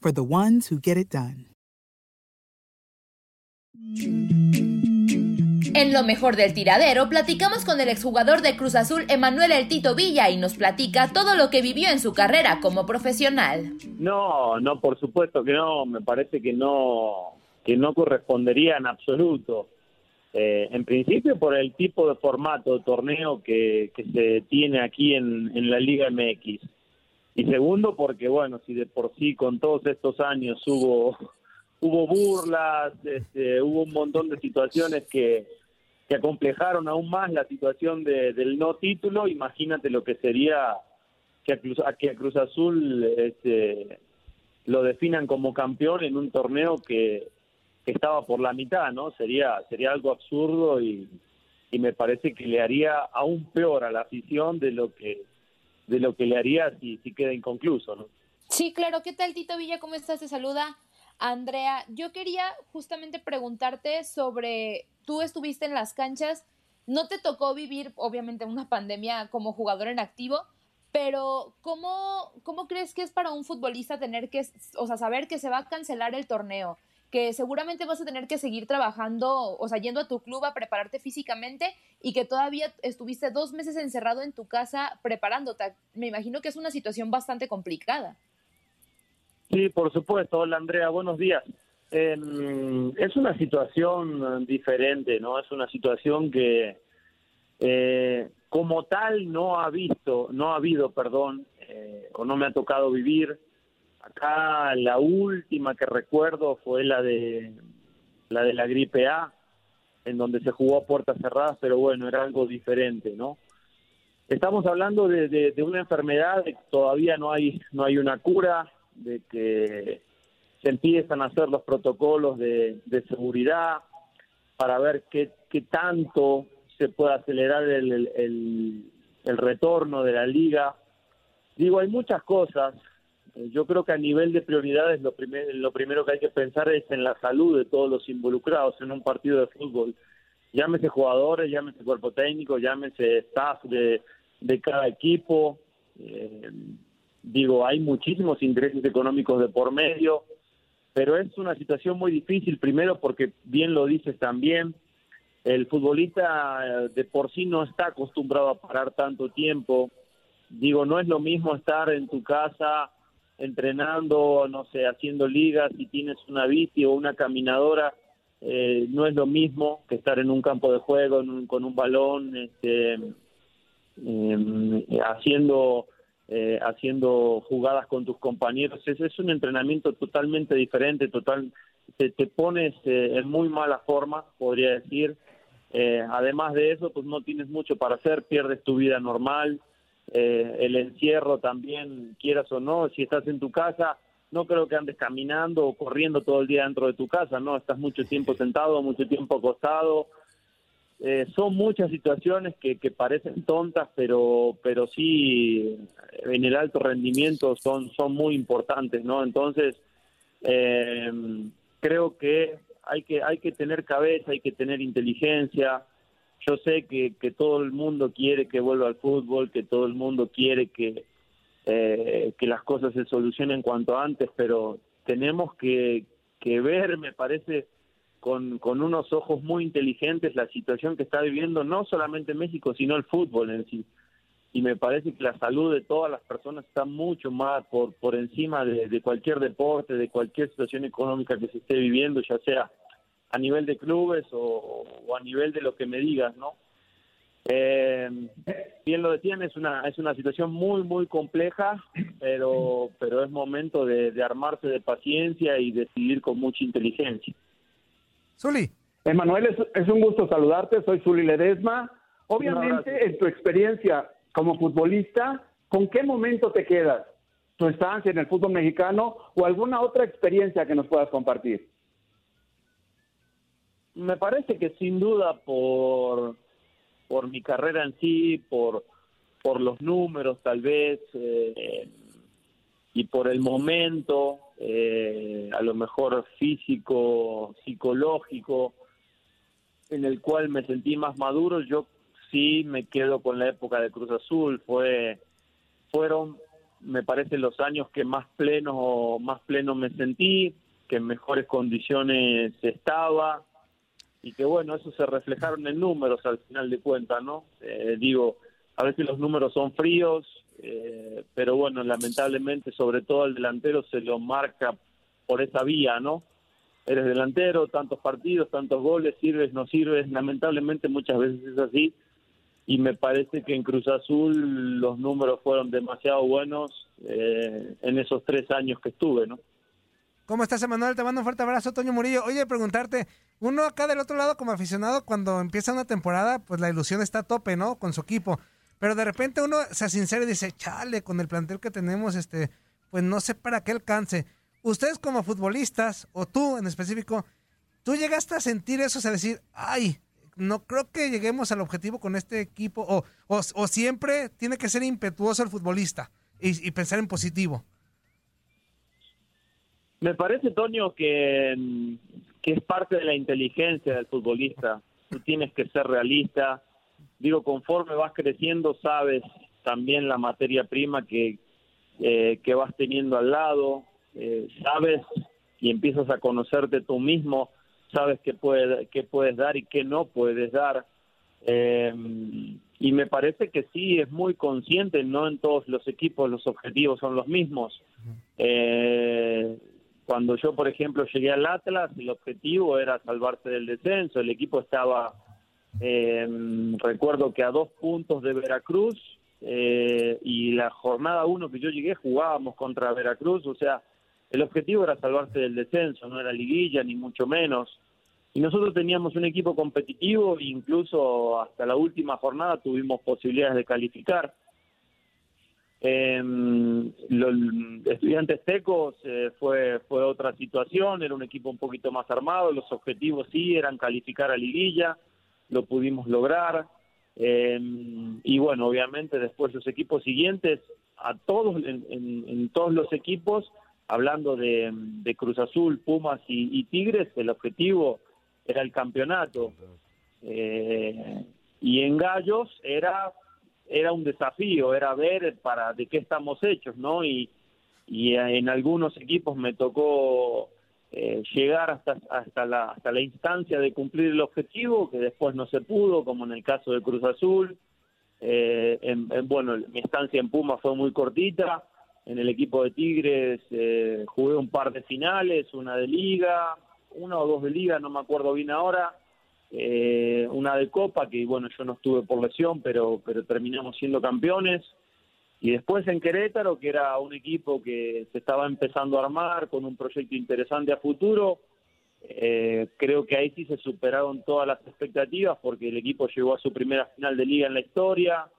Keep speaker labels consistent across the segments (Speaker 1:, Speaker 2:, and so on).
Speaker 1: for the ones who get it done.
Speaker 2: En lo mejor del tiradero, platicamos con el exjugador de Cruz Azul, Emanuel El Tito Villa, y nos platica todo lo que vivió en su carrera como profesional.
Speaker 3: No, no, por supuesto que no, me parece que no, que no correspondería en absoluto. Eh, en principio por el tipo de formato de torneo que, que se tiene aquí en, en la Liga MX. Y segundo porque, bueno, si de por sí con todos estos años hubo hubo burlas, este, hubo un montón de situaciones que, que acomplejaron aún más la situación de, del no título. Imagínate lo que sería que a Cruz, que a Cruz Azul este, lo definan como campeón en un torneo que, estaba por la mitad, ¿no? Sería, sería algo absurdo y, y me parece que le haría aún peor a la afición de lo que de lo que le haría si, si queda inconcluso, ¿no?
Speaker 2: Sí, claro. ¿Qué tal, Tito Villa? ¿Cómo estás? Te saluda Andrea, yo quería justamente preguntarte sobre, tú estuviste en las canchas, no te tocó vivir obviamente una pandemia como jugador en activo, pero ¿cómo, ¿cómo crees que es para un futbolista tener que, o sea, saber que se va a cancelar el torneo? Que seguramente vas a tener que seguir trabajando, o sea, yendo a tu club a prepararte físicamente y que todavía estuviste dos meses encerrado en tu casa preparándote. Me imagino que es una situación bastante complicada.
Speaker 3: Sí, por supuesto. Hola Andrea, buenos días. Eh, es una situación diferente, ¿no? Es una situación que eh, como tal no ha visto, no ha habido, perdón, eh, o no me ha tocado vivir. Acá la última que recuerdo fue la de la de la gripe A, en donde se jugó a puertas cerradas, pero bueno, era algo diferente, ¿no? Estamos hablando de, de, de una enfermedad que todavía no hay no hay una cura, de que se empiezan a hacer los protocolos de, de seguridad para ver qué, qué, tanto se puede acelerar el, el, el, retorno de la liga. Digo, hay muchas cosas. Yo creo que a nivel de prioridades lo, primer, lo primero que hay que pensar es en la salud de todos los involucrados en un partido de fútbol. Llámese jugadores, llámese cuerpo técnico, llámese staff de, de cada equipo. Eh, Digo, hay muchísimos intereses económicos de por medio, pero es una situación muy difícil, primero porque, bien lo dices también, el futbolista eh, de por sí no está acostumbrado a parar tanto tiempo. Digo, no es lo mismo estar en tu casa entrenando, no sé, haciendo ligas, si tienes una bici o una caminadora, eh, no es lo mismo que estar en un campo de juego con un balón, este, eh, haciendo eh, haciendo jugadas con tus compañeros. Es, es un entrenamiento totalmente diferente, total, te, te pones eh, en muy mala forma, podría decir. Eh, además de eso, pues no tienes mucho para hacer, pierdes tu vida normal, eh, el encierro también, quieras o no, si estás en tu casa, no creo que andes caminando o corriendo todo el día dentro de tu casa, ¿no? Estás mucho tiempo sentado, mucho tiempo acostado. Eh, son muchas situaciones que, que parecen tontas, pero, pero sí en el alto rendimiento son, son muy importantes, ¿no? Entonces, eh, creo que hay que hay que tener cabeza, hay que tener inteligencia. Yo sé que, que todo el mundo quiere que vuelva al fútbol, que todo el mundo quiere que, eh, que las cosas se solucionen cuanto antes, pero tenemos que, que ver, me parece, con, unos ojos muy inteligentes la situación que está viviendo no solamente México, sino el fútbol en sí. Y me parece que la salud de todas las personas está mucho más por, por encima de, cualquier deporte, de cualquier situación económica que se esté viviendo, ya sea a nivel de clubes o, a nivel de lo que me digas, ¿no? Eh, bien lo decían, es una, es una situación muy, muy compleja, pero, pero es momento de, armarse de paciencia y decidir con mucha inteligencia.
Speaker 4: Zuli.
Speaker 5: Emanuel, es, es un gusto saludarte, soy Zuli Ledesma. Obviamente, en tu experiencia como futbolista, ¿con qué momento te quedas? ¿Tu estancia en el fútbol mexicano o alguna otra experiencia que nos puedas compartir?
Speaker 3: Me parece que sin duda por, por mi carrera en sí, por, por los números tal vez, eh, y por el momento, eh, a lo mejor físico, psicológico, en el cual me sentí más maduro, yo sí me quedo con la época de Cruz Azul. Fue, fueron, me parece, los años que más pleno, más pleno me sentí, que en mejores condiciones estaba y que bueno, eso se reflejaron en números al final de cuentas, ¿no? Eh, digo, a veces los números son fríos, eh, pero bueno, lamentablemente, sobre todo al delantero se lo marca por esa vía, ¿no? Eres delantero, tantos partidos, tantos goles, sirves, no sirves, lamentablemente muchas veces es así y me parece que en Cruz Azul los números fueron demasiado buenos eh, en esos tres años que estuve, ¿no?
Speaker 4: ¿Cómo estás, Emanuel? Te mando un fuerte abrazo, Toño Murillo. Oye, preguntarte, uno acá del otro lado como aficionado, cuando empieza una temporada, pues la ilusión está a tope, ¿no? Con su equipo. Pero de repente uno se sincera y dice, chale, con el plantel que tenemos, este, pues no sé para qué alcance. Ustedes como futbolistas, o tú en específico, ¿tú llegaste a sentir eso, o sea, decir, ay, no creo que lleguemos al objetivo con este equipo, o, o, siempre tiene que ser impetuoso el futbolista y, pensar en positivo.
Speaker 3: Me parece, Toño, que, que es parte de la inteligencia del futbolista. Tú tienes que ser realista. Digo, conforme vas creciendo, sabes también la materia prima que, eh, que vas teniendo al lado, eh, sabes y empiezas a conocerte tú mismo sabes qué, puede, qué puedes dar y qué no puedes dar. Eh, y me parece que sí, es muy consciente, no en todos los equipos los objetivos son los mismos. Eh, cuando yo, por ejemplo, llegué al Atlas, el objetivo era salvarse del descenso, el equipo estaba, eh, recuerdo que a dos puntos de Veracruz, y la jornada uno que yo llegué jugábamos contra Veracruz, o sea, el objetivo era salvarse del descenso, no era liguilla ni mucho menos. Y nosotros teníamos un equipo competitivo incluso hasta la última jornada tuvimos posibilidades de calificar. Eh, los estudiantes tecos eh, fue, fue otra situación, era un equipo un poquito más armado, los objetivos sí eran calificar a liguilla, lo pudimos lograr. Em, y bueno, obviamente después los equipos siguientes, a todos, en todos los equipos, hablando de, Cruz Azul, Pumas y, Tigres, el objetivo era el campeonato. Eh, y en Gallos era era un desafío, era ver para de qué estamos hechos, ¿no? Y, y en algunos equipos me tocó eh, llegar hasta hasta la hasta la instancia de cumplir el objetivo que después no se pudo, como en el caso de Cruz Azul. Eh, en, bueno, mi estancia en Pumas fue muy cortita en el equipo de Tigres eh, jugué un par de finales, una de liga, una o dos de liga, no me acuerdo bien ahora, eh, una de copa, que bueno, yo no estuve por lesión, pero, pero terminamos siendo campeones. Y después en Querétaro, que era un equipo que se estaba empezando a armar con un proyecto interesante a futuro, Eh, creo que ahí sí se superaron todas las expectativas porque el equipo llegó a su primera final de liga en la historia,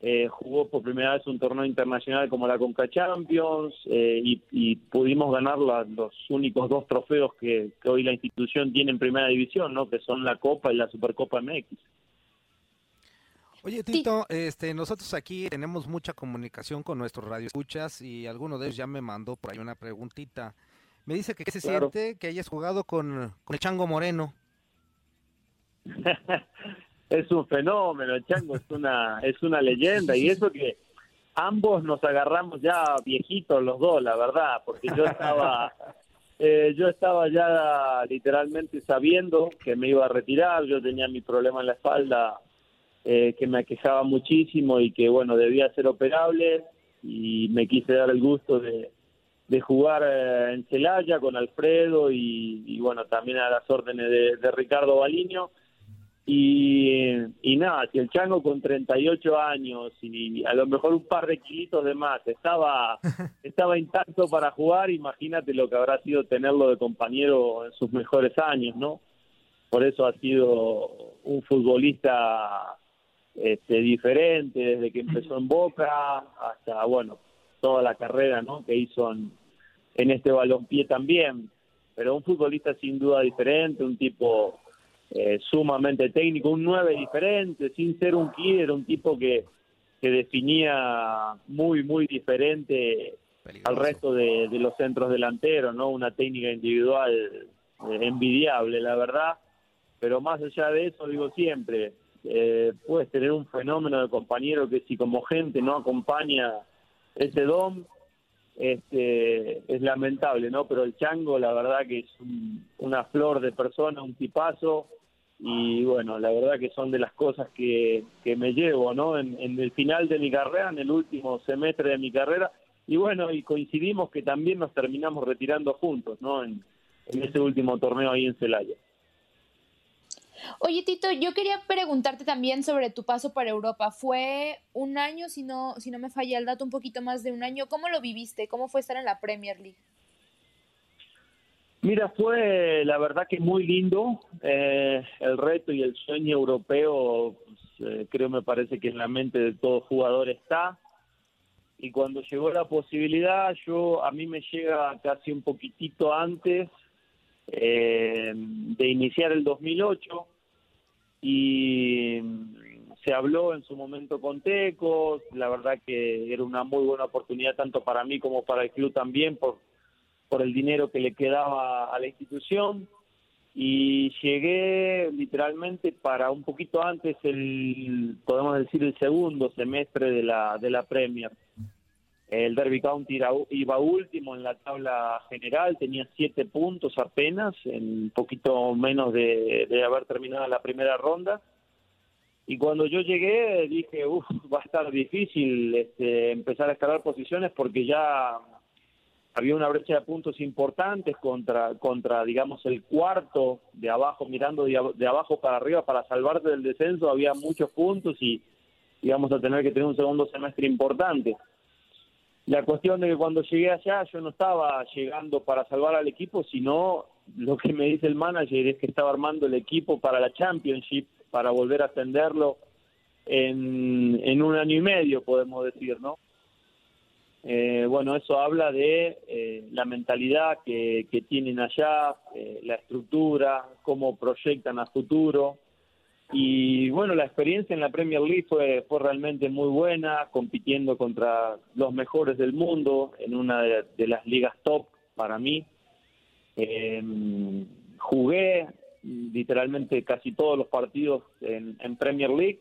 Speaker 3: eh, jugó por primera vez un torneo internacional como la Conca Champions eh, y, pudimos ganar los únicos dos trofeos que, hoy la institución tiene en primera división, ¿no? que son la Copa y la Supercopa MX.
Speaker 6: Oye, Tito, este, nosotros aquí tenemos mucha comunicación con nuestros radioescuchas y alguno de ellos ya me mandó por ahí una preguntita. Me dice que qué se siente que hayas jugado con, con el Chango Moreno.
Speaker 3: es un fenómeno, el Chango es una, es una leyenda y eso que ambos nos agarramos ya viejitos los dos, la verdad, porque yo estaba, eh, yo estaba ya literalmente sabiendo que me iba a retirar, yo tenía mi problema en la espalda eh, que me aquejaba muchísimo y que bueno, debía ser operable y me quise dar el gusto de, de jugar eh, en Celaya con Alfredo y, bueno, también a las órdenes de, de Ricardo Baliño y, y, nada, si el Chango con 38 años y a lo mejor un par de kilitos de más estaba, estaba intacto para jugar, imagínate lo que habrá sido tenerlo de compañero en sus mejores años, ¿no? Por eso ha sido un futbolista este, diferente desde que empezó en Boca hasta, bueno, toda la carrera ¿no? que hizo en, en este balompié también. Pero un futbolista sin duda diferente, un tipo eh, sumamente técnico, un 9 diferente, sin ser un killer, un tipo que, que definía muy, muy diferente al resto de, los centros delanteros, ¿no? Una técnica individual eh, envidiable, la verdad. Pero más allá de eso, digo siempre, eh, puedes tener un fenómeno de compañero que si como gente no acompaña ese don, este, es lamentable, ¿no? Pero el Chango, la verdad que es una flor de persona, un tipazo, y bueno, la verdad que son de las cosas que, que me llevo, ¿no? En, el final de mi carrera, en el último semestre de mi carrera, y bueno, y coincidimos que también nos terminamos retirando juntos, ¿no? En, en ese último torneo ahí en Celaya.
Speaker 2: Oye, Tito, yo quería preguntarte también sobre tu paso por Europa. Fue un año, si no, si no me falla el dato, un poquito más de un año. ¿Cómo lo viviste? ¿Cómo fue estar en la Premier League?
Speaker 3: Mira, fue la verdad que muy lindo. Eh, el reto y el sueño europeo, pues, eh, creo me parece que en la mente de todo jugador está. Y cuando llegó la posibilidad, yo a mí me llega casi un poquitito antes eh, de iniciar el 2008 y se habló en su momento con Tecos. La verdad que era una muy buena oportunidad tanto para mí como para el club también por por el dinero que le quedaba a la institución. Y llegué literalmente para un poquito antes el podemos decir el segundo semestre de la de la Premier. El Derby County iba último en la tabla general tenía siete puntos apenas en poquito menos de, de haber terminado la primera ronda. Y cuando yo llegué dije uff va a estar difícil este, empezar a escalar posiciones porque ya había una brecha de puntos importantes contra, contra digamos, el cuarto de abajo, mirando de, abajo para arriba para salvarte del descenso, había muchos puntos y íbamos a tener que tener un segundo semestre importante. La cuestión de que cuando llegué allá yo no estaba llegando para salvar al equipo, sino lo que me dice el manager es que estaba armando el equipo para la Championship, para volver a ascenderlo en, en un año y medio, podemos decir, ¿no? Eh, bueno, eso habla de eh, la mentalidad que, tienen allá, eh, la estructura, cómo proyectan a futuro. Y bueno, la experiencia en la Premier League fue, fue realmente muy buena, compitiendo contra los mejores del mundo en una de, las ligas top para mí. jugué literalmente casi todos los partidos en Premier League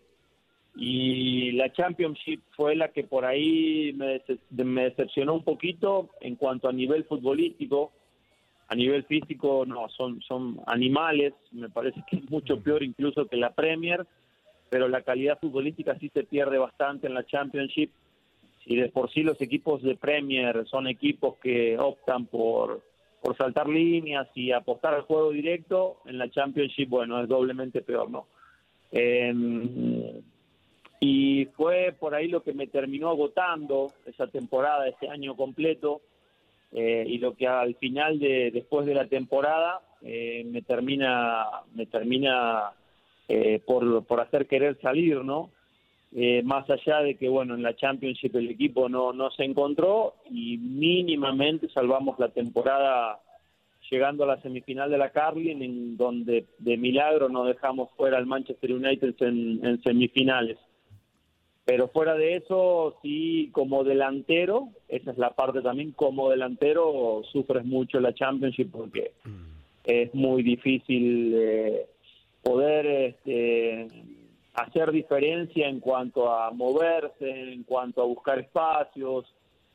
Speaker 3: y la Championship fue la que por ahí me, me decepcionó un poquito en cuanto a nivel futbolístico. A nivel físico, no, son, son animales, me parece que es mucho peor incluso que la Premier, pero la calidad futbolística sí se pierde bastante en la Championship. Y de por sí los equipos de Premier son equipos que optan por, por saltar líneas y apostar al juego directo, en la Championship, bueno, es doblemente peor, ¿no? Eh, y fue por ahí lo que me terminó agotando esa temporada, ese año completo, eh, y lo que al final de después de la temporada eh, me termina, me termina eh, por, por hacer querer salir, ¿no? Eh, más allá de que, bueno, en la Championship el equipo no, no se encontró y mínimamente salvamos la temporada llegando a la semifinal de la Carlin, en donde de milagro no dejamos fuera al Manchester United en, semifinales. Pero fuera de eso, sí, como delantero, esa es la parte también, como delantero sufres mucho la Championship porque es muy difícil eh, poder este, hacer diferencia en cuanto a moverse, en cuanto a buscar espacios,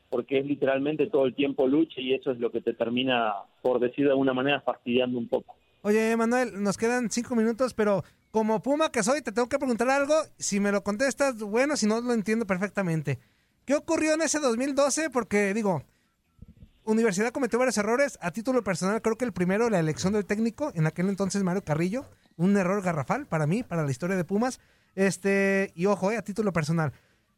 Speaker 3: porque es literalmente todo el tiempo lucha y eso es lo que te termina, por decir de alguna manera, fastidiando un poco.
Speaker 4: Oye, Manuel, nos quedan cinco minutos, pero como Puma que soy, te tengo que preguntar algo. Si me lo contestas, bueno, si no, lo entiendo perfectamente. ¿Qué ocurrió en ese 2012? Porque, digo, Universidad cometió varios errores. A título personal, creo que el primero, la elección del técnico, en aquel entonces Mario Carrillo, un error garrafal para mí, para la historia de Pumas. Este, y ojo, eh, a título personal.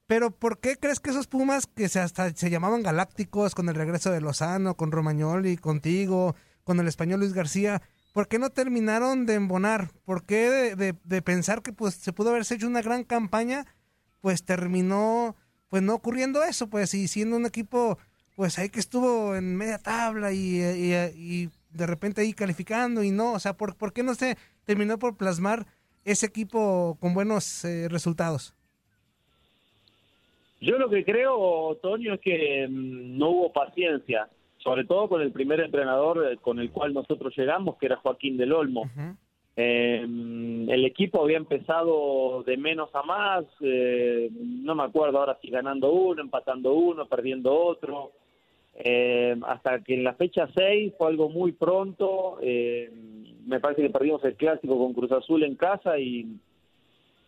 Speaker 4: Pero ¿por qué crees que esos Pumas que se hasta se llamaban galácticos con el regreso de Lozano, con Romagnoli, contigo, con el español Luis García, ¿por qué no terminaron de embonar? ¿Por qué de, pensar que pues se pudo haberse hecho una gran campaña, pues terminó pues no ocurriendo eso, pues y siendo un equipo pues ahí que estuvo en media tabla y, y, de repente ahí calificando y no, o sea, ¿por, ¿por qué no se terminó por plasmar ese equipo con buenos eh, resultados?
Speaker 3: Yo lo que creo, Toño, es que mm, no hubo paciencia, sobre todo con el primer entrenador eh, con el cual nosotros llegamos, que era Joaquín del Olmo. Eh, el equipo había empezado de menos a más, eh, no me acuerdo ahora si ganando uno, empatando uno, perdiendo otro, hasta que en la fecha 6 fue algo muy pronto, me parece que perdimos el clásico con Cruz Azul en casa y,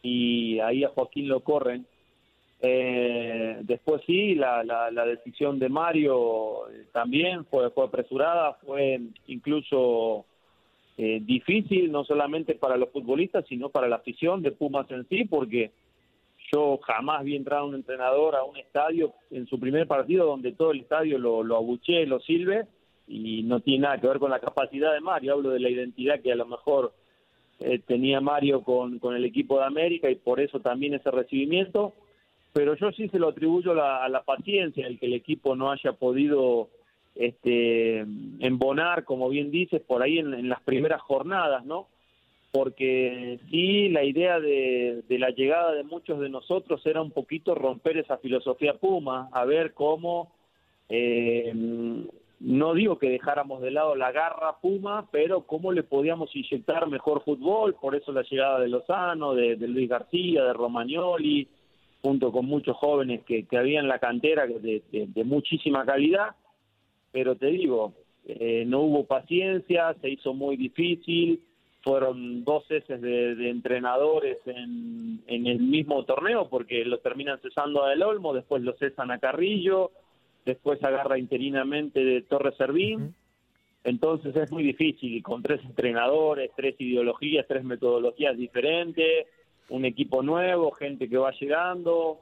Speaker 3: y ahí a Joaquín lo corren. Eh, después sí, la, la, decisión de Mario eh, también fue, fue apresurada, fue incluso eh, difícil, no solamente para los futbolistas, sino para la afición de Pumas en sí, porque yo jamás vi entrar a un entrenador a un estadio en su primer partido donde todo el estadio lo, lo abuche, lo silbe, y no tiene nada que ver con la capacidad de Mario, hablo de la identidad que a lo mejor eh, tenía Mario con, con el equipo de América y por eso también ese recibimiento pero yo sí se lo atribuyo a la paciencia, el que el equipo no haya podido este, embonar, como bien dices, por ahí en, las primeras jornadas, ¿no? Porque sí, la idea de, la llegada de muchos de nosotros era un poquito romper esa filosofía Puma, a ver cómo, eh, no digo que dejáramos de lado la garra Puma, pero cómo le podíamos inyectar mejor fútbol, por eso la llegada de Lozano, de Luis García, de Romagnoli, junto con muchos jóvenes que, que había en la cantera de, de, muchísima calidad, pero te digo, eh, no hubo paciencia, se hizo muy difícil, fueron dos veces de, entrenadores en, en, el mismo torneo, porque lo terminan cesando a Del Olmo, después lo cesan a Carrillo, después agarra interinamente de Torres Servín. Entonces es muy difícil, y con tres entrenadores, tres ideologías, tres metodologías diferentes, un equipo nuevo, gente que va llegando,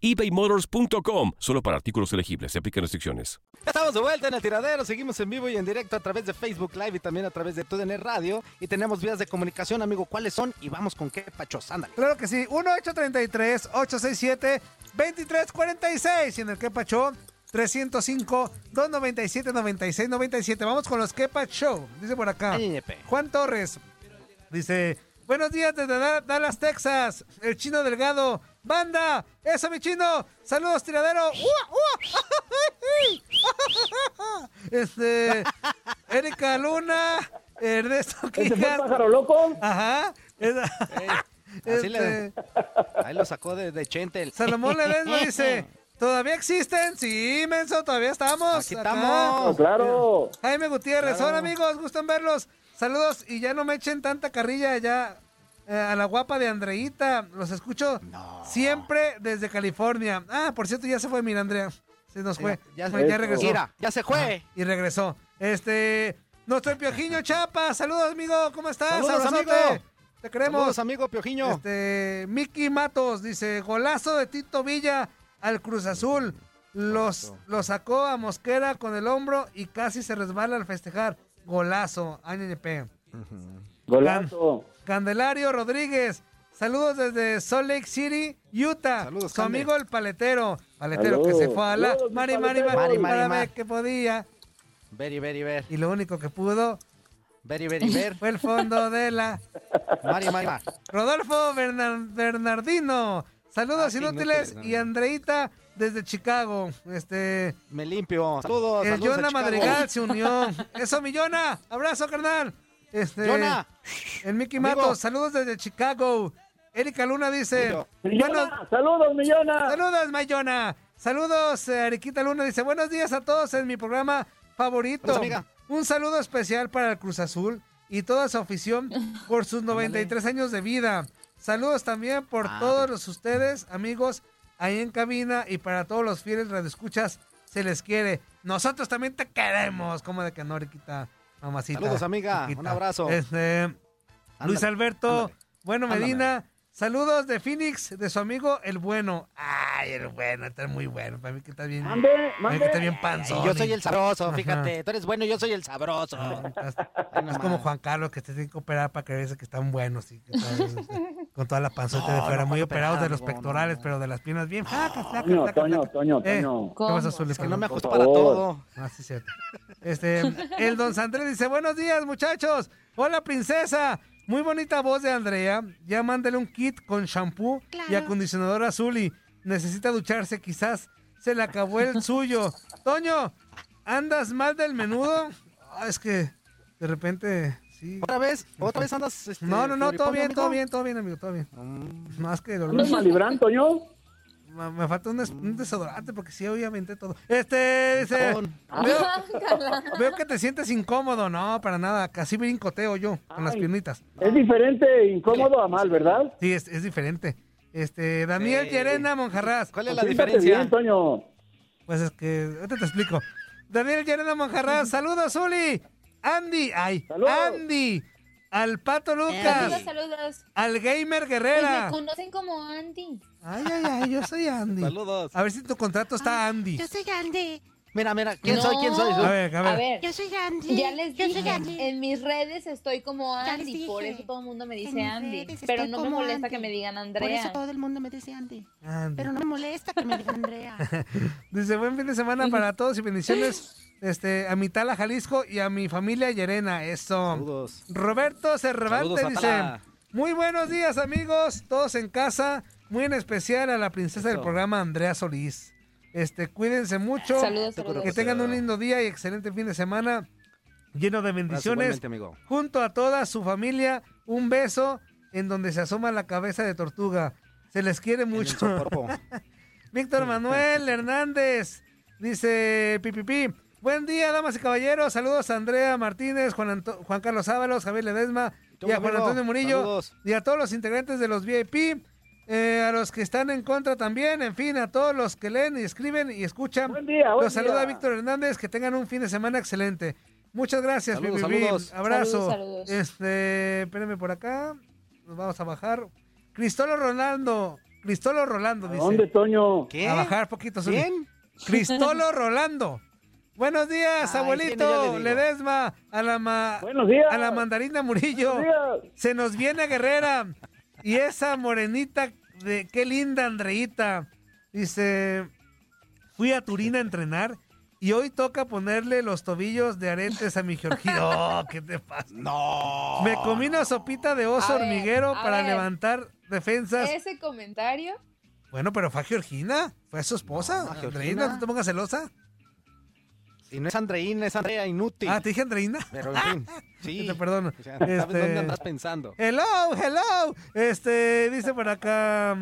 Speaker 7: ebaymotors.com. Solo para artículos elegibles. Se aplican restricciones.
Speaker 6: Estamos de vuelta en el tiradero. Seguimos en vivo y en directo a través de Facebook Live y también a través de TUDN Radio. Y tenemos vías de comunicación, amigo. ¿Cuáles son? Y vamos con qué pachos. Ándale.
Speaker 4: Claro que sí. 1-833-867-2346. Y en el que pacho. 305-297-9697. Vamos con los Kepa Show. Dice por acá. Juan Torres. Dice, buenos días desde Dallas, Texas. El chino delgado Banda, eso mi chino. Saludos, tiradero. Este, Erika Luna, Ernesto
Speaker 3: ¿Ese fue pájaro loco?
Speaker 4: Ajá.
Speaker 6: Este, ahí lo sacó de, de Chentel.
Speaker 4: Salomón Ledesma dice, ¿todavía existen? Sí, menso, todavía estamos.
Speaker 6: Aquí estamos.
Speaker 3: claro.
Speaker 4: Jaime Gutiérrez, hola amigos, gustan verlos. saludos y ya no me echen tanta carrilla ya eh, a la guapa de Andreita. Los escucho siempre desde California. Ah, por cierto, ya se fue, mira, Andrea. Se nos fue.
Speaker 6: Ya,
Speaker 4: Fue, ya regresó.
Speaker 6: Mira, ya se fue.
Speaker 4: Ajá, y regresó. Este, nuestro Piojiño Chapa. Saludos, amigo. ¿Cómo estás?
Speaker 6: Saludos,
Speaker 4: Abrazote.
Speaker 6: amigo.
Speaker 4: Te queremos.
Speaker 6: Saludos, amigo Piojiño.
Speaker 4: Este, Miki Matos dice, golazo de Tito Villa al Cruz Azul. Los, lo sacó a Mosquera con el hombro y casi se resbala al festejar. Golazo, ANP.
Speaker 5: Golazo.
Speaker 4: Candelario Rodríguez. Saludos desde Salt Lake City, Utah.
Speaker 6: Saludos,
Speaker 4: Su amigo el paletero. Paletero que se fue a la Mari, Mari. Mari,
Speaker 6: Mari,
Speaker 4: que podía.
Speaker 6: Very, very, very.
Speaker 4: Y lo único que pudo
Speaker 6: Very, very, very.
Speaker 4: fue el fondo de la
Speaker 6: Mari, Mari, Mari.
Speaker 4: Rodolfo Bernar- Bernardino. Saludos
Speaker 6: Ah,
Speaker 4: inútiles y Andreita desde Chicago. Este,
Speaker 6: Me limpio. Saludos.
Speaker 4: el Yona. Madrigal se unió. Eso, mi Yona. Abrazo, carnal. Este,
Speaker 6: Yona.
Speaker 4: El Mickey
Speaker 6: Amigo.
Speaker 4: Matos. Saludos desde Chicago. Erika Luna dice. Buenos,
Speaker 5: Millona, saludos, Millona.
Speaker 4: saludos, Mayona. Saludos, eh, Ariquita Luna. Dice, buenos días a todos en mi programa favorito.
Speaker 6: Amiga.
Speaker 4: Un saludo especial para el Cruz Azul y toda su afición por sus 93 años de vida. Saludos también por
Speaker 6: Ah,
Speaker 4: todos los ustedes, amigos, ahí en cabina y para todos los fieles radioescuchas. Se les quiere. Nosotros también te queremos. Como de que no, Ariquita, mamacita.
Speaker 6: Saludos, amiga.
Speaker 4: chiquita.
Speaker 6: Un abrazo.
Speaker 4: Este, Luis Alberto,
Speaker 6: ándale.
Speaker 4: bueno
Speaker 6: Ándale.
Speaker 4: Saludos de Phoenix, de su amigo El Bueno. Ay, El Bueno, está muy bueno, para mí que está bien.
Speaker 5: Mande,
Speaker 4: para mí que
Speaker 5: mande.
Speaker 4: está bien panzón.
Speaker 6: yo soy el sabroso,
Speaker 4: Ajá.
Speaker 6: fíjate. Tú eres bueno, yo soy el sabroso.
Speaker 4: Estás-
Speaker 6: Ay, no
Speaker 4: Es como. Juan Carlos, que te tiene que operar para creerse que están buenos. y que están- con toda la panzota de fuera,
Speaker 6: no,
Speaker 4: muy
Speaker 6: ¿cuál
Speaker 4: operados de los pectorales,
Speaker 6: no.
Speaker 4: pero de las piernas bien flacas, flacas,
Speaker 5: Toño,
Speaker 4: flacas,
Speaker 5: Toño,
Speaker 4: flacas.
Speaker 5: Toño,
Speaker 4: Eh,
Speaker 5: Toño.
Speaker 4: ¿Qué Zuli?
Speaker 6: Es que no me ajusto para todo.
Speaker 4: Ah, sí, cierto. Este, el don Sandrés dice, buenos días, muchachos. Hola, princesa. Muy bonita voz de Andrea. Ya mándale un kit con shampoo y acondicionador azul y necesita ducharse. Quizás se le acabó el suyo. Toño, ¿andas mal del menudo? Ah, es que de repente, sí.
Speaker 6: ¿Otra vez? ¿Otra vez andas? este,
Speaker 4: No, no, no, todo bien,
Speaker 6: amigo?
Speaker 4: todo bien, todo bien, amigo, todo bien.
Speaker 6: Mm.
Speaker 4: Más que el olor.
Speaker 5: ¿Andas malibrán, Toño?
Speaker 4: Me, me falta un, un desodorante porque sí, hoy aventé todo. Este, dice... Veo, veo que te sientes incómodo, no, para nada. Casi brincoteo yo con las piernitas.
Speaker 5: Es diferente incómodo a mal, ¿verdad?
Speaker 4: Sí, es, es diferente. Este, Daniel
Speaker 6: Sí.
Speaker 4: Llerena Monjarraz.
Speaker 6: ¿Cuál es la
Speaker 5: Siéntate
Speaker 6: diferencia?
Speaker 5: bien, Toño.
Speaker 4: Pues es que, ahorita te explico. Daniel Llerena Monjarraz, saludos, Uli. Andy, ay,
Speaker 5: Saludos.
Speaker 4: Andy. Al Pato
Speaker 2: Saludos,
Speaker 4: Lucas.
Speaker 2: saludos.
Speaker 4: Al Gamer
Speaker 2: Pues me
Speaker 4: Guerrera.
Speaker 2: conocen como Andy.
Speaker 4: Ay, ay, ay, yo soy Andy.
Speaker 6: Saludos.
Speaker 4: A ver si tu contrato está Andy.
Speaker 8: Yo soy Andy.
Speaker 6: Mira, mira, ¿quién
Speaker 2: No.
Speaker 6: soy? ¿Quién soy?
Speaker 4: A ver, a
Speaker 2: A
Speaker 4: ver.
Speaker 8: Yo soy Andy.
Speaker 2: ya les
Speaker 8: Yo soy
Speaker 2: dije,
Speaker 8: Andy.
Speaker 2: en mis redes estoy como
Speaker 8: Ya les
Speaker 2: Andy, por eso todo el mundo me
Speaker 8: En
Speaker 2: dice
Speaker 8: mis
Speaker 2: Andy.
Speaker 8: redes
Speaker 2: Pero
Speaker 8: estoy
Speaker 2: no me
Speaker 8: como
Speaker 2: molesta
Speaker 8: Andy.
Speaker 2: que me digan
Speaker 8: Por eso
Speaker 2: Andrea.
Speaker 8: todo el mundo me dice Andy.
Speaker 4: Andy.
Speaker 8: Pero no me molesta que me digan Andrea.
Speaker 4: Dice, buen fin de semana para todos y bendiciones este, a mi tala Jalisco y a mi familia Llerena. Eso.
Speaker 6: Saludos.
Speaker 4: Roberto Cervante
Speaker 6: Saludos,
Speaker 4: dice, muy buenos días amigos, todos en casa, muy en especial a la princesa del programa Andrea Solís. Este, cuídense mucho,
Speaker 2: Saludos, saludos.
Speaker 4: que tengan un lindo día y excelente fin de semana, lleno de bendiciones.
Speaker 6: amigo.
Speaker 4: Junto a toda su familia, un beso en donde se asoma la cabeza de tortuga. Se les quiere mucho. Víctor Manuel Hernández dice Pipipi. Buen día, damas y caballeros. Saludos a Andrea Martínez, Juan, Anto- Juan Carlos Ábalos, Javier Ledesma
Speaker 6: tú,
Speaker 4: y a Juan
Speaker 6: amigo?
Speaker 4: Antonio Murillo
Speaker 6: Saludos.
Speaker 4: y a todos los integrantes de los VIP, eh, a los que están en contra también, en fin, a todos los que leen y escriben y escuchan.
Speaker 5: Buen día, buen
Speaker 4: los saluda
Speaker 5: día.
Speaker 4: Víctor Hernández, que tengan un fin de semana excelente. Muchas gracias,
Speaker 6: Saludos, saludos.
Speaker 4: Abrazo.
Speaker 2: Saludos, saludos.
Speaker 4: Este, espérenme por acá. Nos vamos a bajar. Cristolo Rolando. Cristolo Rolando
Speaker 5: ¿A
Speaker 4: dice.
Speaker 5: dónde, Toño?
Speaker 6: ¿Qué?
Speaker 4: A bajar poquito.
Speaker 6: ¿Quién?
Speaker 4: Cristolo Rolando. Buenos días,
Speaker 6: Ay,
Speaker 4: abuelito.
Speaker 6: le.
Speaker 4: Ledesma, a la, ma-
Speaker 5: Buenos días.
Speaker 4: a la mandarina Murillo.
Speaker 5: Buenos días.
Speaker 4: Se nos viene Guerrera. Y esa morenita, de qué linda Andreita. Dice, fui a Turín a entrenar y hoy toca ponerle los tobillos de aretes a mi Georgito. Oh, ¿Qué te pasa?
Speaker 6: No.
Speaker 4: Me comí una sopita de oso
Speaker 2: A
Speaker 4: hormiguero para
Speaker 2: ver.
Speaker 4: levantar defensas.
Speaker 2: Ese comentario,
Speaker 4: Bueno, pero fue a Georgina. Fue a su esposa.
Speaker 6: No, Georgina.
Speaker 4: no te pongas celosa.
Speaker 6: Y no es Andreína, es Andrea Inútil.
Speaker 4: Ah, te dije Andreina.
Speaker 6: Pero en fin, sí.
Speaker 4: Te perdono.
Speaker 6: O sea, ¿Sabes
Speaker 4: Este-
Speaker 6: dónde andas pensando?
Speaker 4: Hello, hello. Este, dice por acá.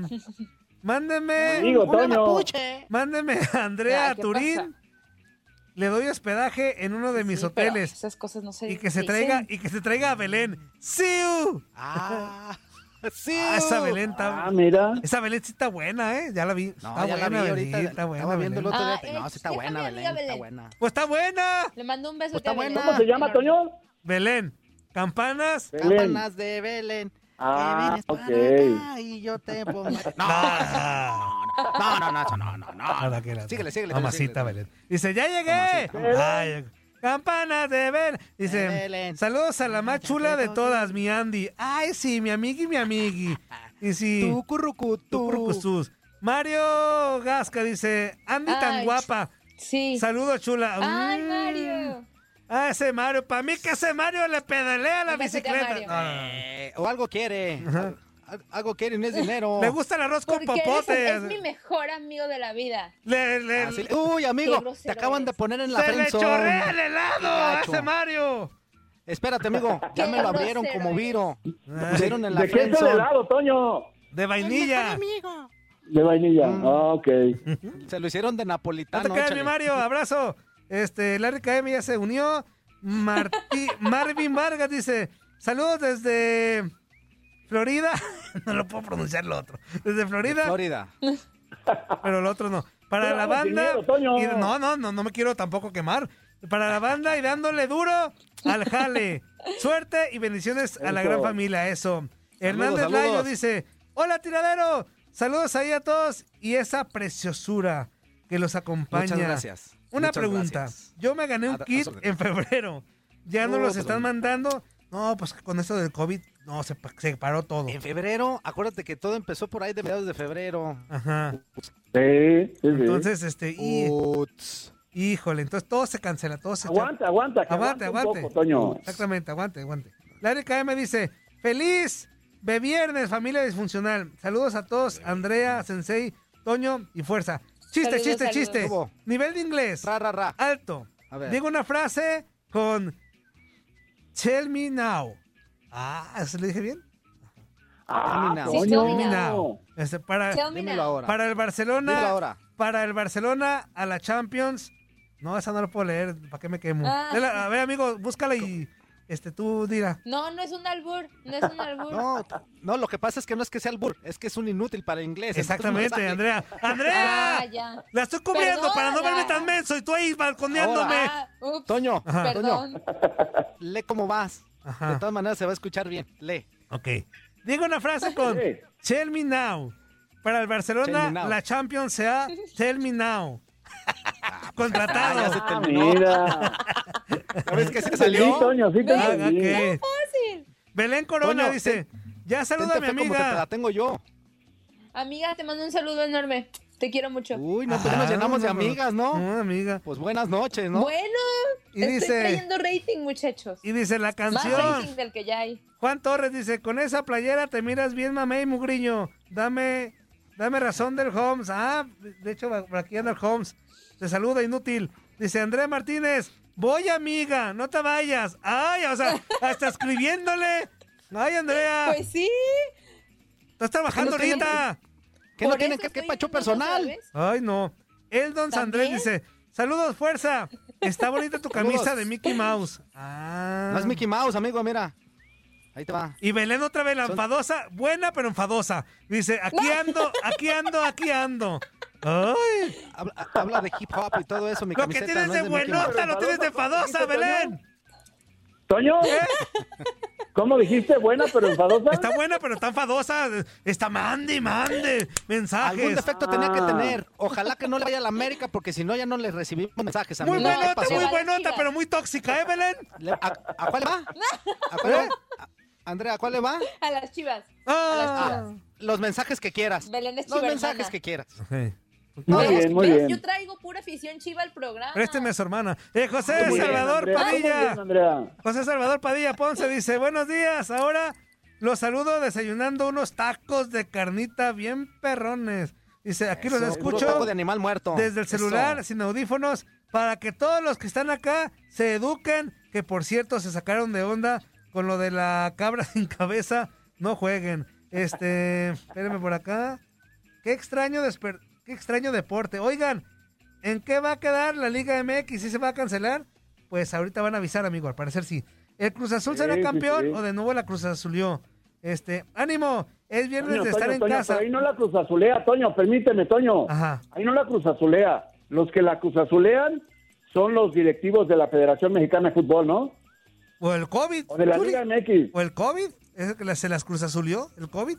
Speaker 4: Mándeme.
Speaker 5: Digo,
Speaker 8: Una
Speaker 5: Toño.
Speaker 8: mapuche.
Speaker 4: Mándeme a Andrea
Speaker 2: Ya, ¿qué
Speaker 4: Turín.
Speaker 2: pasa?
Speaker 4: le doy hospedaje en uno de mis
Speaker 2: Sí,
Speaker 4: hoteles.
Speaker 2: Esas cosas no se
Speaker 4: Y que se
Speaker 2: dicen.
Speaker 4: traiga, y que se traiga a Belén. ¡Siu!
Speaker 6: Ah, sí.
Speaker 4: Ah, esa Belén está.
Speaker 5: Ah, mira.
Speaker 4: Esa Belén sí está buena, ¿eh? Ya la vi.
Speaker 6: No,
Speaker 4: está
Speaker 6: ya la
Speaker 4: buena,
Speaker 6: vi
Speaker 4: Belén,
Speaker 6: ahorita.
Speaker 4: está buena.
Speaker 6: Estaba viendo el
Speaker 4: Belén.
Speaker 6: otro
Speaker 2: Ah,
Speaker 6: día. No, sí está buena, Belén.
Speaker 2: amiga
Speaker 6: Está
Speaker 2: Belén.
Speaker 6: buena.
Speaker 4: Pues está buena.
Speaker 2: Le mando un beso.
Speaker 6: Pues está
Speaker 2: a Belén.
Speaker 6: buena.
Speaker 5: ¿Cómo se llama, Toño?
Speaker 4: Belén. Campanas.
Speaker 5: Belén.
Speaker 6: Campanas de Belén.
Speaker 5: Ah,
Speaker 6: que vienes
Speaker 5: ok.
Speaker 6: para acá y yo te pongo. No,
Speaker 4: Ah.
Speaker 6: no, no, no, no, no, no.
Speaker 4: Que la-
Speaker 6: Síguele, síguele.
Speaker 4: Mamacita
Speaker 6: síguele.
Speaker 4: Belén. Dice, ya llegué.
Speaker 6: Mamacita.
Speaker 4: Ay, campanas de Belén. Dice,
Speaker 6: De Belén.
Speaker 4: saludos a la más chula de todas, mi Andy. Ay, sí, mi amigui, mi amigui. Y sí,
Speaker 6: Tu currucutú.
Speaker 4: tu currucusús. Mario Gasca dice, Andy tan
Speaker 2: Ay,
Speaker 4: guapa.
Speaker 2: Sí.
Speaker 4: Saludos, chula.
Speaker 2: Ay,
Speaker 4: Mm.
Speaker 2: Mario.
Speaker 4: Ah, ese Mario. Para mí que ese Mario le pedalea la bicicleta.
Speaker 2: Mario.
Speaker 4: No, no, no.
Speaker 6: Eh, o algo quiere. Al- Algo quiere y no es dinero.
Speaker 4: Le gusta el arroz con popote.
Speaker 2: es mi mejor amigo de la vida.
Speaker 4: Le, le-
Speaker 6: Así le- Uy, amigo, te acaban de poner en la
Speaker 4: se le chorrea el helado a ese Mario.
Speaker 6: Espérate, amigo, ya me lo abrieron como viro. Me
Speaker 4: Ay,
Speaker 6: pusieron en la
Speaker 5: ¿De qué es el helado, Toño?
Speaker 4: De vainilla.
Speaker 8: amigo.
Speaker 5: De vainilla.
Speaker 6: Mm.
Speaker 5: Ah, ok.
Speaker 6: Se lo hicieron de
Speaker 4: No
Speaker 6: napolitano.
Speaker 4: te creas, mi
Speaker 6: échale.
Speaker 4: Mario. Abrazo. Este, Larry KM ya se unió. Martí, Marvin Vargas dice: Saludos desde Florida. no lo puedo pronunciar lo otro. Desde Florida,
Speaker 6: Florida.
Speaker 4: pero lo otro no. Para
Speaker 5: Pero
Speaker 4: la banda.
Speaker 5: miedo, Toño.
Speaker 4: y- no, no, no, no me quiero tampoco quemar. Para la banda y dándole duro al jale. Suerte y bendiciones a la gran familia. Eso. Hernández
Speaker 6: saludos.
Speaker 4: Layo dice: Hola, tiradero. Saludos ahí a todos y esa preciosura que los acompaña.
Speaker 6: Muchas gracias.
Speaker 4: Una
Speaker 6: Muchas
Speaker 4: pregunta.
Speaker 6: gracias.
Speaker 4: Yo me gané un
Speaker 6: A-
Speaker 4: kit en febrero. Ya no
Speaker 6: Oh,
Speaker 4: los
Speaker 6: pero-
Speaker 4: están mandando. No, pues con esto del COVID, no, se, se paró todo.
Speaker 6: En febrero, acuérdate que todo empezó por ahí de mediados de febrero.
Speaker 4: Ajá.
Speaker 5: Sí, sí, sí.
Speaker 4: Entonces, este, y,
Speaker 6: Uts.
Speaker 4: híjole, entonces todo se cancela, todo se
Speaker 5: Aguanta, aguanta, que
Speaker 4: Aguante,
Speaker 5: un
Speaker 4: aguante.
Speaker 5: poco, Toño.
Speaker 4: Exactamente, aguante, aguante. Larry KM dice, feliz de viernes, familia disfuncional. Saludos a todos, Andrea, Sensei, Toño y Fuerza. Chiste,
Speaker 2: Saludos,
Speaker 4: chiste,
Speaker 2: saludos.
Speaker 4: chiste.
Speaker 6: ¿Cómo?
Speaker 4: Nivel de inglés.
Speaker 6: Ra, ra, ra.
Speaker 4: Alto.
Speaker 6: A ver.
Speaker 4: Digo una frase con Tell me now. Ah, ¿se le dije bien?
Speaker 5: Ah.
Speaker 2: Sí,
Speaker 5: Toño.
Speaker 4: Este, para,
Speaker 6: ahora.
Speaker 4: para el Barcelona.
Speaker 6: ahora.
Speaker 4: Para el Barcelona a la Champions. No, esa no la puedo leer. ¿Para qué me quemo?
Speaker 2: Ah.
Speaker 4: A ver, amigo, búscala y este, tú dirá.
Speaker 2: No, no es un albur. No es un albur.
Speaker 6: No, no, lo que pasa es que no es que sea el burr, es que es un inútil para el inglés. no
Speaker 4: Exactamente. Andrea. ¡Andrea!
Speaker 2: Ah, ya.
Speaker 4: La estoy cubriendo para no verme tan menso y tú ahí balconeándome.
Speaker 2: Ah, ups,
Speaker 6: Toño,
Speaker 2: Perdón.
Speaker 6: lee cómo vas.
Speaker 4: Ajá.
Speaker 6: De todas maneras se va a escuchar bien. Lee.
Speaker 4: Ok. Digo una frase con
Speaker 5: Sí.
Speaker 4: Tell me now. Para el Barcelona, la Champions sea Tell me now.
Speaker 6: Ah, ya se
Speaker 4: Contratado.
Speaker 6: terminó.
Speaker 5: Mira.
Speaker 6: ¿Sabes qué se
Speaker 5: Sí,
Speaker 6: salió?
Speaker 5: Toño, sí te
Speaker 4: Ah,
Speaker 5: entendí.
Speaker 4: ok. Belén Corona
Speaker 6: Toño,
Speaker 4: dice, ya saluda a mi
Speaker 6: como te la
Speaker 4: amiga.
Speaker 6: tengo yo.
Speaker 2: Amiga, te mando un saludo enorme. Te quiero mucho.
Speaker 6: Uy, no, pues ya
Speaker 4: Ah,
Speaker 6: nos llenamos de
Speaker 4: no, no.
Speaker 6: amigas, ¿no?
Speaker 4: No, amiga.
Speaker 6: Pues buenas noches, ¿no?
Speaker 2: Bueno,
Speaker 4: Y
Speaker 2: estoy
Speaker 4: dice-
Speaker 2: trayendo rating, muchachos.
Speaker 4: Y dice la
Speaker 2: Más
Speaker 4: canción.
Speaker 2: rating del que ya hay.
Speaker 4: Juan Torres dice, con esa playera te miras bien mamey, mugriño. Dame, dame razón del Holmes. Ah, de hecho, por aquí anda el Holmes. Te saluda, inútil. Dice Andrea Martínez, voy amiga, no te vayas. Ay, o sea, hasta escribiéndole. Ay, Andrea,
Speaker 2: Pues sí.
Speaker 4: estás trabajando
Speaker 6: ¿Qué no tienen-
Speaker 4: ahorita.
Speaker 6: ¿Qué no
Speaker 2: por
Speaker 6: tienen
Speaker 2: eso
Speaker 6: que
Speaker 2: estoy
Speaker 6: qué pacho personal?
Speaker 2: ¿sabes?
Speaker 4: Ay, no. El Don Sandrés
Speaker 2: ¿También?
Speaker 4: dice, saludos, fuerza. Está bonita tu camisa de Mickey Mouse. Ah.
Speaker 6: No es Mickey Mouse, amigo, mira. Ahí te va.
Speaker 4: Y Belén otra vez, la
Speaker 6: Son-
Speaker 4: enfadosa, buena pero enfadosa. Dice, aquí ando, aquí ando, aquí ando. Ay,
Speaker 6: Habla, habla de hip hop y todo eso, mi
Speaker 4: lo que tienes
Speaker 6: no
Speaker 4: de buenota, lo tienes de enfadosa, Belén.
Speaker 5: Toño, ¿cómo dijiste? Buena, pero enfadosa.
Speaker 4: Está buena, pero está enfadosa. Está mande, mande
Speaker 6: Algún
Speaker 4: mensajes.
Speaker 6: defecto tenía que
Speaker 5: Ah.
Speaker 6: tener. Ojalá que no le vaya a la América porque si no ya no le recibimos mensajes.
Speaker 4: Muy
Speaker 6: amigo. ¿Qué
Speaker 4: buenota,
Speaker 6: pasó?
Speaker 4: muy
Speaker 2: chicas.
Speaker 4: pero muy tóxica, ¿eh, Belén?
Speaker 6: ¿A, a cuál le va? ¿A cuál le va? A- Andrea, ¿a cuál le va?
Speaker 2: A las chivas.
Speaker 4: Ah.
Speaker 6: Ah, los mensajes que quieras.
Speaker 2: Belén es
Speaker 6: Los mensajes que quieras.
Speaker 5: Muy
Speaker 2: ¿Ves?
Speaker 5: bien, muy
Speaker 2: ¿Ves?
Speaker 5: bien.
Speaker 2: Yo traigo pura afición chiva al programa.
Speaker 4: Présteme a su hermana. Eh, José
Speaker 5: Muy bien,
Speaker 4: Salvador
Speaker 5: Andrea. Muy
Speaker 4: Padilla.
Speaker 5: bien, Andrea.
Speaker 4: José Salvador Padilla Ponce dice, buenos días, ahora los saludo desayunando unos tacos de carnita bien perrones. Dice, aquí los
Speaker 6: Eso,
Speaker 4: escucho
Speaker 6: taco de animal muerto.
Speaker 4: desde el
Speaker 6: Eso.
Speaker 4: celular, sin audífonos, para que todos los que están acá se eduquen, que por cierto se sacaron de onda con lo de la cabra sin cabeza, no jueguen. Este, espérenme por acá. Qué extraño desper- qué extraño deporte. Oigan, ¿En qué va a quedar la Liga MX? ¿Si se va a cancelar? Pues ahorita van a avisar, amigo, al parecer sí. ¿El Cruz Azul será
Speaker 5: Sí, sí,
Speaker 4: campeón
Speaker 5: sí.
Speaker 4: o de nuevo la Cruz Azulió? Este, ánimo, es viernes
Speaker 5: Toño,
Speaker 4: de estar
Speaker 5: Toño,
Speaker 4: en
Speaker 5: Toño,
Speaker 4: casa.
Speaker 5: pero ahí no la Cruz Azulea, Toño, permíteme, Toño.
Speaker 4: Ajá.
Speaker 5: Ahí no la Cruz Azulea. Los que la Cruz Azulean son los directivos de la Federación Mexicana de Fútbol, ¿no?
Speaker 4: O el COVID.
Speaker 5: O de la. Liga MX.
Speaker 4: O el COVID. ¿Es el que la- se las Cruz Azulió? ¿El COVID?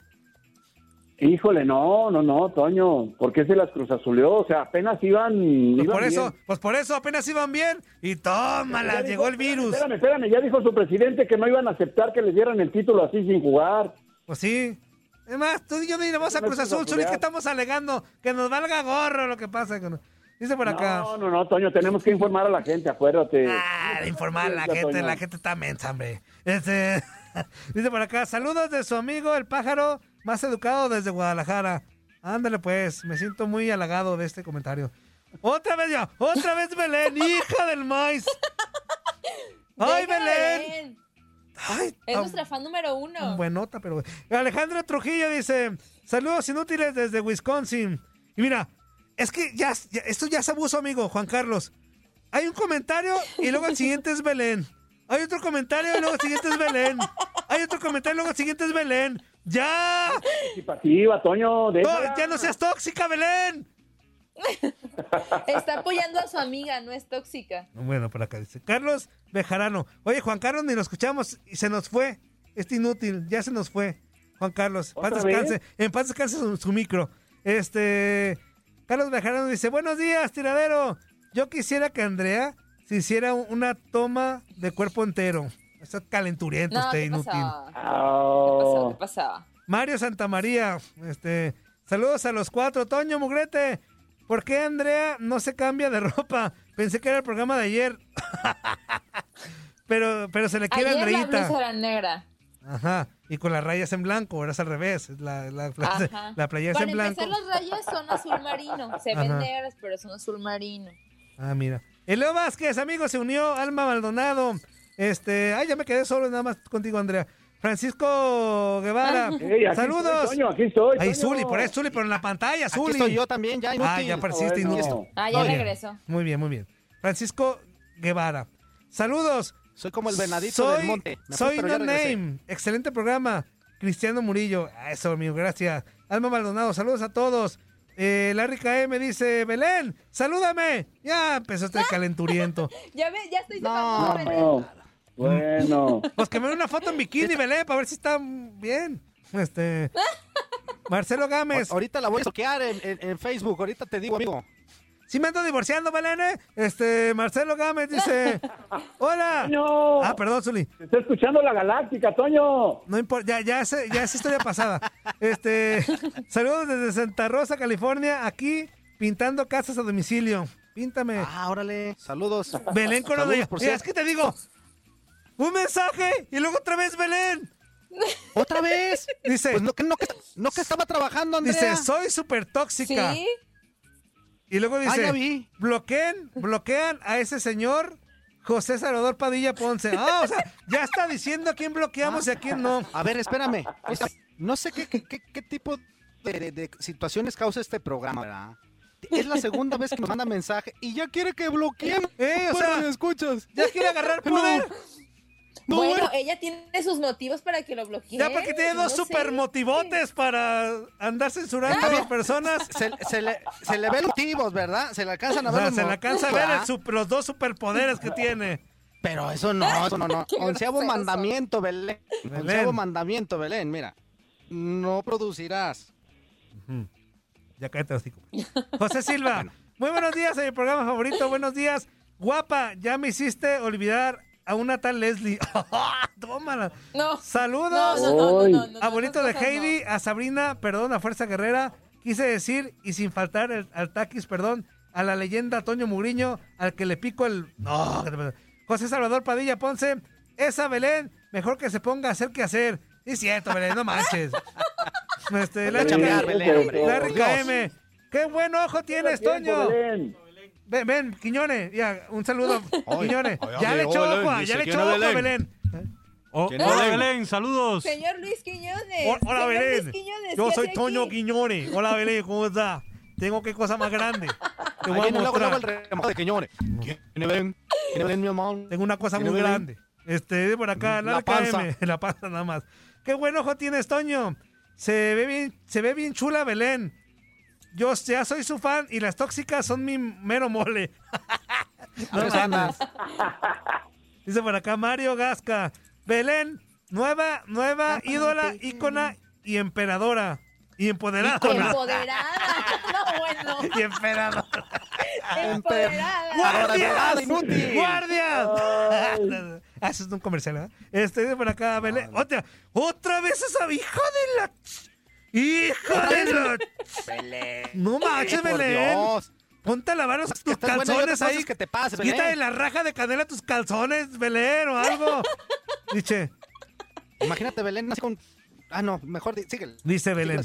Speaker 5: Híjole, no, no, no, Toño. ¿Por qué se las Cruz Azuleó? O sea, apenas iban.
Speaker 4: Pues
Speaker 5: iban
Speaker 4: por eso,
Speaker 5: bien.
Speaker 4: pues por eso apenas iban bien. Y tómala, llegó
Speaker 5: dijo-
Speaker 4: el virus.
Speaker 5: Espérame, espérame, ya dijo su presidente que no iban a aceptar que les dieran el título así sin jugar.
Speaker 4: Pues sí. Es más, tú y yo vamos a Cruz Azul,
Speaker 5: azulear.
Speaker 4: que estamos alegando que nos valga gorro lo que pasa. Dice por acá.
Speaker 5: No, no, no, Toño, tenemos que informar a la gente, acuérdate.
Speaker 4: Ah, informar a la gente,
Speaker 5: Toño.
Speaker 4: la gente está mensa, hombre. Este, dice por acá, saludos de su amigo el pájaro más educado desde Guadalajara. Ándale pues, me siento muy halagado de este comentario. Otra vez ya, otra vez Belén, hija del maíz. ¡Ay,
Speaker 2: Deja a
Speaker 4: Belén! Ay,
Speaker 2: Es
Speaker 4: ah,
Speaker 2: nuestra fan número uno.
Speaker 4: Buenota, pero. Alejandro Trujillo dice: Saludos inútiles desde Wisconsin. Y mira, es que ya, ya- esto ya es abuso, amigo, Juan Carlos. Hay un comentario y luego el siguiente es Belén. Hay otro comentario y luego el siguiente es Belén. Hay otro comentario y luego el siguiente es Belén. ¡Ya!
Speaker 5: Participativa, Toño,
Speaker 4: No. ¡Ya no seas tóxica, Belén!
Speaker 2: Está apoyando a su amiga, no es tóxica.
Speaker 4: Bueno, por acá dice Carlos Bejarano. Oye, Juan Carlos, ni lo escuchamos y se nos fue. Este inútil, ya se nos fue. Juan Carlos, paz
Speaker 5: ¿Otra
Speaker 4: descanse.
Speaker 5: vez?
Speaker 4: En paz descanse su, su micro. Este. Carlos Bejarano dice: Buenos días, tiradero. Yo quisiera que Andrea se hiciera un- una toma de cuerpo entero. Está calenturiento
Speaker 2: No,
Speaker 4: usted,
Speaker 2: ¿qué
Speaker 4: inútil.
Speaker 2: pasaba? ¿Qué pasaba? ¿Qué pasaba?
Speaker 4: Mario Santamaría, este, saludos a los cuatro. Toño Mugrete, ¿por qué Andrea no se cambia de ropa? Pensé que era el programa de ayer. pero, pero se le quiere
Speaker 2: Ayer la
Speaker 4: Andreita.
Speaker 2: blusa era negra.
Speaker 4: Ajá. Y con las rayas en blanco, ahora es al revés. La, la, la, la playera es
Speaker 2: Para
Speaker 4: en blanco.
Speaker 2: empezar, las rayas son azul marino. Se ven
Speaker 4: Ajá.
Speaker 2: negras, pero son azul marino.
Speaker 4: Ah, mira. Eleo Vázquez, amigo, se unió. Alma Maldonado. Este, ay, ya me quedé solo nada más contigo, Andrea. Francisco Guevara.
Speaker 5: Aquí
Speaker 4: Saludos.
Speaker 5: estoy, Toño, aquí estoy,
Speaker 4: Ahí,
Speaker 5: Toño.
Speaker 4: Zuli, por eso, Zuli, pero en la pantalla,
Speaker 6: Aquí
Speaker 4: Zuli.
Speaker 6: estoy yo también, ya inútil.
Speaker 4: Ah, ya apareciste
Speaker 5: Bueno.
Speaker 4: inútil.
Speaker 2: Ah, ya
Speaker 4: Muy bien.
Speaker 2: regresó.
Speaker 4: Muy bien, muy bien. Francisco Guevara. Saludos.
Speaker 6: Soy como el venadito
Speaker 4: soy,
Speaker 6: del monte. Me
Speaker 4: Soy No. Name. Excelente programa. Cristiano Murillo. Ah, Eso, amigo, gracias. Alma Maldonado, saludos a todos. Eh, Larry KM dice, Belén, salúdame. Ya empezó este calenturiento.
Speaker 2: Ya ve, ya estoy.
Speaker 6: No,
Speaker 5: bueno.
Speaker 4: Pues que me dé una foto en bikini, Belén, para ver si está bien. Este. Marcelo Gámez.
Speaker 6: Ahorita la voy a bloquear en, en- en Facebook. Ahorita te digo, amigo.
Speaker 4: Sí me ando divorciando, Belén, ¿eh? Este, Marcelo Gámez dice, hola.
Speaker 5: Toño,
Speaker 4: Ah, perdón, Zuli.
Speaker 5: te está escuchando la Galáctica, Toño.
Speaker 4: No importa, ya, ya, sé- ya es historia pasada. Este, saludos desde Santa Rosa, California, aquí pintando casas a domicilio. Píntame.
Speaker 6: Ah, órale. Saludos.
Speaker 4: Belén con lo de
Speaker 6: Saludos, por
Speaker 4: Mira, es que te digo, un mensaje y luego otra vez Belén.
Speaker 6: ¿Otra vez?
Speaker 4: Dice,
Speaker 6: Pues no, que, no, que, no que estaba trabajando, Andrea.
Speaker 4: dice, soy súper tóxica.
Speaker 2: ¿Sí?
Speaker 4: Y luego
Speaker 6: Ah,
Speaker 4: dice,
Speaker 6: ya vi.
Speaker 4: bloqueen, bloquean a ese señor José Salvador Padilla Ponce. Ah, o sea, ya está diciendo a quién bloqueamos y a quién no.
Speaker 6: A ver, espérame. No sé qué, qué, qué- qué tipo de, de- de situaciones causa este programa, ¿verdad? Es la segunda vez que nos manda mensaje y ya quiere que bloqueemos.
Speaker 4: Eh, o sea,
Speaker 6: ¿me escuchas?
Speaker 4: ya quiere agarrar poder.
Speaker 6: No,
Speaker 2: bueno,
Speaker 6: bueno.
Speaker 2: ella tiene sus motivos para que lo bloquee.
Speaker 4: Ya porque tiene dos
Speaker 2: No sé.
Speaker 4: super motivotes para andar censurando a las personas.
Speaker 6: Se, se le, se le ven los motivos, ¿verdad? Se le alcanzan a
Speaker 4: O
Speaker 6: ver
Speaker 4: sea,
Speaker 6: los
Speaker 4: se le alcanza a ver los dos superpoderes que tiene.
Speaker 6: Pero eso no, eso no, no. Onceavo mandamiento, Belén.
Speaker 4: Belén.
Speaker 6: Onceavo mandamiento, Belén, mira. No producirás.
Speaker 4: Ya cállate, hocico. José Silva, muy buenos días a mi programa favorito. Buenos días. Guapa, ya me hiciste olvidar a una tal Leslie. Tómala.
Speaker 2: No.
Speaker 4: Saludos.
Speaker 2: No, no, no, no, no, no,
Speaker 4: Abuelito
Speaker 2: no,
Speaker 4: de. Heidi, a Sabrina, perdón, a Fuerza Guerrera. Quise decir, y sin faltar el- al taquis, perdón, a la leyenda Toño Mugriño, al que le pico el. No. José Salvador Padilla Ponce, esa Belén, mejor que se ponga a hacer que hacer. Sí, es cierto, Belén, no manches. Este,
Speaker 6: Ponte a
Speaker 4: Larry,
Speaker 6: chambear,
Speaker 4: K-
Speaker 6: Belén, hombre.
Speaker 4: Larry
Speaker 6: Por Dios.
Speaker 4: KM, qué buen ojo tienes, Toño.
Speaker 5: Belén.
Speaker 4: Ven, ven, Quiñones, ya, un saludo,
Speaker 9: Oye,
Speaker 4: Quiñones.
Speaker 9: oye,
Speaker 4: Ya le
Speaker 9: oye,
Speaker 4: echó
Speaker 9: Belén,
Speaker 4: ojo,
Speaker 9: dice
Speaker 4: ya le
Speaker 9: que
Speaker 4: echó
Speaker 9: no
Speaker 4: ojo,
Speaker 9: Belén.
Speaker 4: Belén.
Speaker 9: Oh,
Speaker 2: ¿Quién
Speaker 9: hola
Speaker 2: es?
Speaker 9: Belén, saludos.
Speaker 2: Señor Luis Quiñones.
Speaker 4: Ho- Hola,
Speaker 2: Señor
Speaker 4: Belén.
Speaker 2: Luis Quiñones,
Speaker 4: Yo
Speaker 2: ¿qué
Speaker 4: soy
Speaker 2: hace
Speaker 4: Toño
Speaker 2: aquí?
Speaker 4: Quiñones. Hola, Belén, ¿cómo está? Tengo qué cosa más grande. Te voy a mostrar.
Speaker 6: de Quiñones. ¿Quién ven? ¿Quién ven, mi hermano?
Speaker 4: Tengo una cosa
Speaker 6: ¿Quién
Speaker 4: muy grande. Este, por acá, la,
Speaker 6: La panza.
Speaker 4: KM, la panza nada más. Qué buen ojo tienes, Toño. Se ve bien, se ve bien chula Belén. Yo ya soy su fan y las tóxicas son mi mero mole. no mames. Dice por acá Mario Gasca. Belén, nueva, nueva ídola, ícona y emperadora. Y empoderada.
Speaker 2: Empoderada. No, bueno.
Speaker 4: Y emperadora.
Speaker 2: Empoderada.
Speaker 4: ¡Guardias!
Speaker 6: inútil!
Speaker 4: ¡Guardias! Ah, eso es un comercial, ¿eh? Este, dice por acá, Belén. Otra, otra vez esa hija de la... ¡Hija de la... No manches, Belén.
Speaker 6: Dios.
Speaker 4: Ponte a lavar los- tus calzones ahí.
Speaker 6: que te pases, Belén.
Speaker 4: Quítale la raja de canela a tus calzones, Belén, o algo. Dice,
Speaker 6: Imagínate, Belén, así con... Ah, no, mejor síguele.
Speaker 4: dice Belén.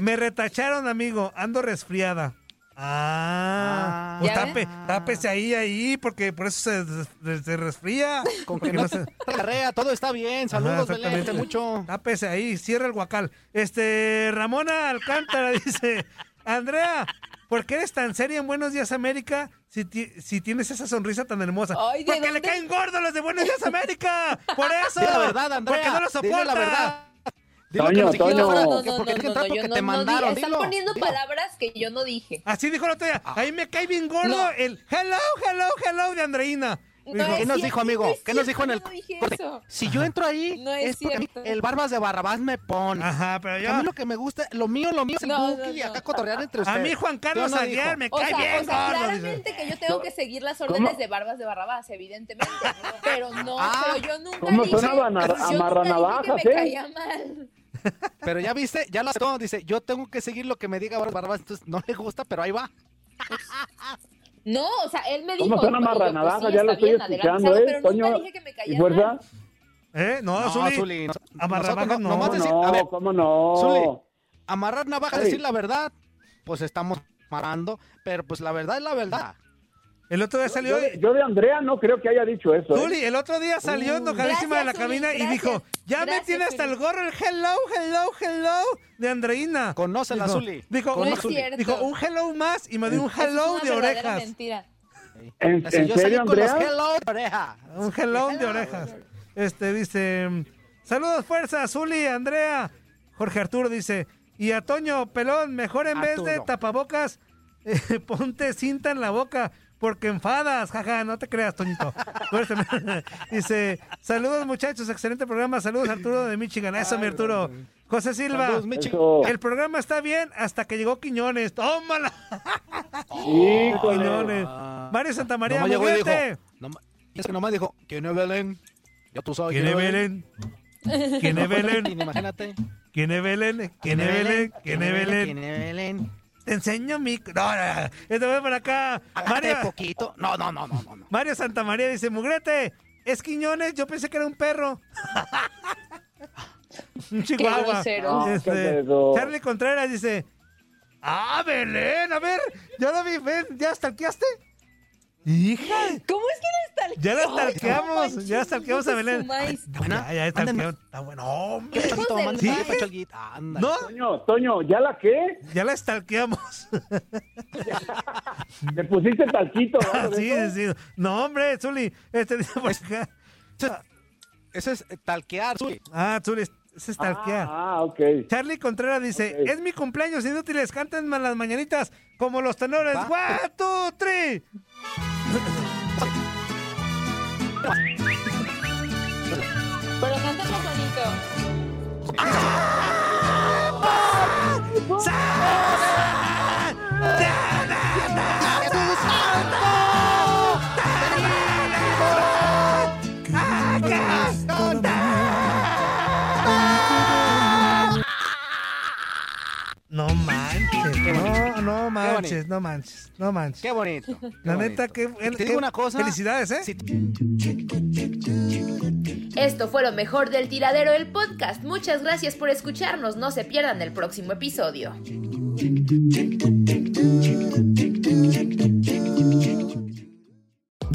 Speaker 4: Me retacharon, amigo. Ando resfriada. Ah, pues
Speaker 2: ¿Ya
Speaker 4: tape, tápese ahí, ahí, porque por eso se, se- se resfría.
Speaker 6: Con que no
Speaker 4: se-
Speaker 6: carrea, todo está bien.
Speaker 4: Ajá,
Speaker 6: Saludos, Belén, mucho.
Speaker 4: Tápese ahí, cierra el guacal. Este, Ramona Alcántara dice, Andrea, ¿por qué eres tan seria en Buenos Días América si, ti- si tienes esa sonrisa tan hermosa?
Speaker 2: Ay, ¿de
Speaker 4: Porque le caen gordos los de Buenos Días América. Por eso.
Speaker 6: Dile la verdad, Andrea.
Speaker 4: Porque no lo
Speaker 6: Dile
Speaker 4: soporta.
Speaker 6: la verdad. Dile
Speaker 5: Toño,
Speaker 6: que
Speaker 5: Toño.
Speaker 2: No,
Speaker 6: que
Speaker 2: no,
Speaker 6: porque
Speaker 2: no,
Speaker 6: que
Speaker 2: no, no, yo
Speaker 6: te mandaron,
Speaker 2: Están
Speaker 6: dilo,
Speaker 2: poniendo
Speaker 6: dilo.
Speaker 2: palabras que yo no dije.
Speaker 4: Así dijo el otro día. Ahí me cae bien gordo
Speaker 2: No.
Speaker 4: el hello, hello, hello de Andreina.
Speaker 2: No es
Speaker 6: ¿Qué nos dijo, amigo?
Speaker 2: no es
Speaker 6: ¿Qué nos dijo en el
Speaker 2: dije eso.
Speaker 6: Si yo entro ahí,
Speaker 2: No es
Speaker 6: porque a
Speaker 2: cierto.
Speaker 6: el Barbas de Barrabás me pone.
Speaker 4: Ajá, pero
Speaker 6: A
Speaker 4: yo...
Speaker 6: mí lo que me gusta, lo mío, lo mío es el
Speaker 2: No, no,
Speaker 6: Buki y acá cotorrear entre
Speaker 4: A
Speaker 6: ustedes.
Speaker 4: mí Juan Carlos
Speaker 6: ¿Qué no
Speaker 4: Aguiar me
Speaker 2: O
Speaker 4: cae
Speaker 2: sea,
Speaker 4: bien
Speaker 2: o sea,
Speaker 4: gordo. dice.
Speaker 2: claramente que yo tengo que seguir las órdenes de Barbas de Barrabás, evidentemente. Pero no,
Speaker 6: Ah,
Speaker 2: pero yo nunca
Speaker 5: ¿cómo
Speaker 2: dije,
Speaker 5: a-
Speaker 2: nunca
Speaker 5: amarranavajas,
Speaker 2: que me
Speaker 5: eh?
Speaker 2: caía mal.
Speaker 6: Pero ya viste, ya lo aceptó. Dice, yo tengo que seguir lo que me diga Barbas Barrabás. Entonces no le gusta, pero ahí va.
Speaker 2: No, o sea, él me dijo.
Speaker 5: ¿Cómo son
Speaker 2: pues, yo, pues, sí,
Speaker 5: ya lo estoy
Speaker 2: bien,
Speaker 5: escuchando. ¿eh?
Speaker 2: Pero nunca dije que me
Speaker 5: y fuerza.
Speaker 4: ¿Eh? No,
Speaker 6: No,
Speaker 4: Zuli.
Speaker 6: Zuli,
Speaker 4: no.
Speaker 6: nomás
Speaker 5: ¿Cómo
Speaker 6: decir-
Speaker 5: no?
Speaker 6: a ver,
Speaker 5: ¿Cómo no?
Speaker 6: Zuli, amarrar navaja, decir la verdad, pues estamos amarrando, pero pues la verdad es la verdad.
Speaker 4: El otro día salió...
Speaker 5: Yo, de- yo de Andrea no creo que haya dicho eso. ¿eh?
Speaker 4: Zuli, el otro día salió enojadísima de la cabina y dijo, ya me tiene hasta el gorro el hello, hello, hello de Andreina.
Speaker 6: Conócela, Zuli.
Speaker 4: Dijo,
Speaker 2: No
Speaker 4: un, dijo, un hello más y me dio un
Speaker 2: es
Speaker 4: hello
Speaker 2: una
Speaker 4: de orejas.
Speaker 2: mentira.
Speaker 5: ¿En,
Speaker 6: Así
Speaker 5: en
Speaker 6: yo salí
Speaker 5: serio,
Speaker 6: con los
Speaker 5: Andrea?
Speaker 6: hello de oreja.
Speaker 4: Un hello de orejas. Este dice, saludos fuerza, Zuli, Andrea. Jorge Arturo dice, y a Toño Pelón, mejor en vez de tapabocas, eh, ponte cinta en la boca. Porque enfadas, jaja, no te creas, Toñito. Dice, saludos muchachos, excelente programa, saludos Arturo de Michigan, eso mi Arturo. José Silva,
Speaker 6: Saludos,
Speaker 4: el programa está bien hasta que llegó Quiñones, tómala.
Speaker 5: Híjole.
Speaker 4: Quiñones. Mario Santamaría,
Speaker 6: Nomás llegó y dijo, noma- es que nomás dijo, ¿quién es Belén? Ya tú sabes
Speaker 4: ¿Quién es Belén? ¿Quién es Belén?
Speaker 6: Imagínate.
Speaker 4: ¿Quién es Belén? ¿Quién es Belén? ¿Quién es Belén?
Speaker 6: ¿Quién es Belén?
Speaker 4: Te enseño mi... No, no, no. Este voy por acá.
Speaker 6: Hágate
Speaker 4: Mario,
Speaker 6: poquito. No, no, no, no, no.
Speaker 4: Mario Santamaría dice, Mugrete, es Quiñones, yo pensé que era un perro. un chihuahua. Este,
Speaker 5: No, qué pedo.
Speaker 4: Charlie Contreras dice, ah, Belén, a ver, ya lo vi, ven, ¿ya stalkeaste? Hija,
Speaker 2: ¿Cómo es que la
Speaker 4: ya la
Speaker 2: Ay, no
Speaker 4: stalkeamos,
Speaker 2: manches,
Speaker 4: ya stalkeamos a
Speaker 2: hijos de
Speaker 4: Belén. Ay,
Speaker 6: Buena,
Speaker 4: Ya, ya stalkearon, está bueno, hombre.
Speaker 6: ¿Qué pacholguito. Ándale.
Speaker 4: ¿No?
Speaker 5: Toño, Toño, ¿ya la qué?
Speaker 4: Ya la stalkeamos.
Speaker 5: ¿Le pusiste talquito? ¿no?
Speaker 4: sí, sí. No, hombre, Zuli, este dice por acá.
Speaker 6: Eso es talquear, Zuli.
Speaker 4: Ah, Zuli, es stalkear.
Speaker 5: Ah, ok.
Speaker 4: Charlie Contreras dice, es mi cumpleaños, inútiles, canten las mañanitas como los tenores.
Speaker 6: Va.
Speaker 4: One, two, three.
Speaker 2: Pero bonito.
Speaker 4: No manches, no manches, no manches.
Speaker 6: Qué bonito.
Speaker 4: La
Speaker 6: qué
Speaker 4: neta,
Speaker 6: bonito.
Speaker 4: que
Speaker 6: Y te digo una cosa.
Speaker 4: Felicidades, ¿eh?
Speaker 9: Esto fue lo mejor del tiradero del podcast. Muchas gracias por escucharnos. No se pierdan el próximo episodio.